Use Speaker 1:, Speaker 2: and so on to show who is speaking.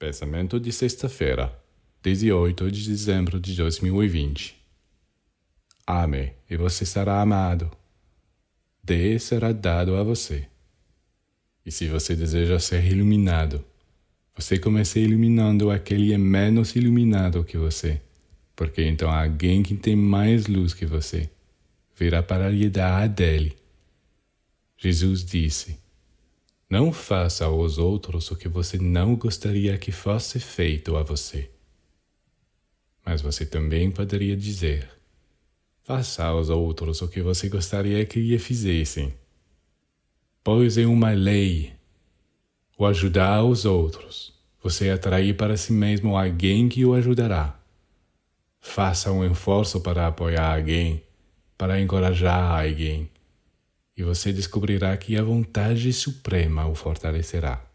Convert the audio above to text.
Speaker 1: Pensamento de sexta-feira, 18 de dezembro de 2020. Ame e você será amado. Dê será dado a você. E se você deseja ser iluminado, você comece iluminando aquele que é menos iluminado que você, porque então alguém que tem mais luz que você virá para lhe dar a dele. Jesus disse: não faça aos outros o que você não gostaria que fosse feito a você. Mas você também poderia dizer: faça aos outros o que você gostaria que lhe fizessem. Pois é uma lei. O ajudar aos outros, você atrair para si mesmo alguém que o ajudará. Faça um esforço para apoiar alguém, para encorajar alguém e você descobrirá que a vontade suprema o fortalecerá.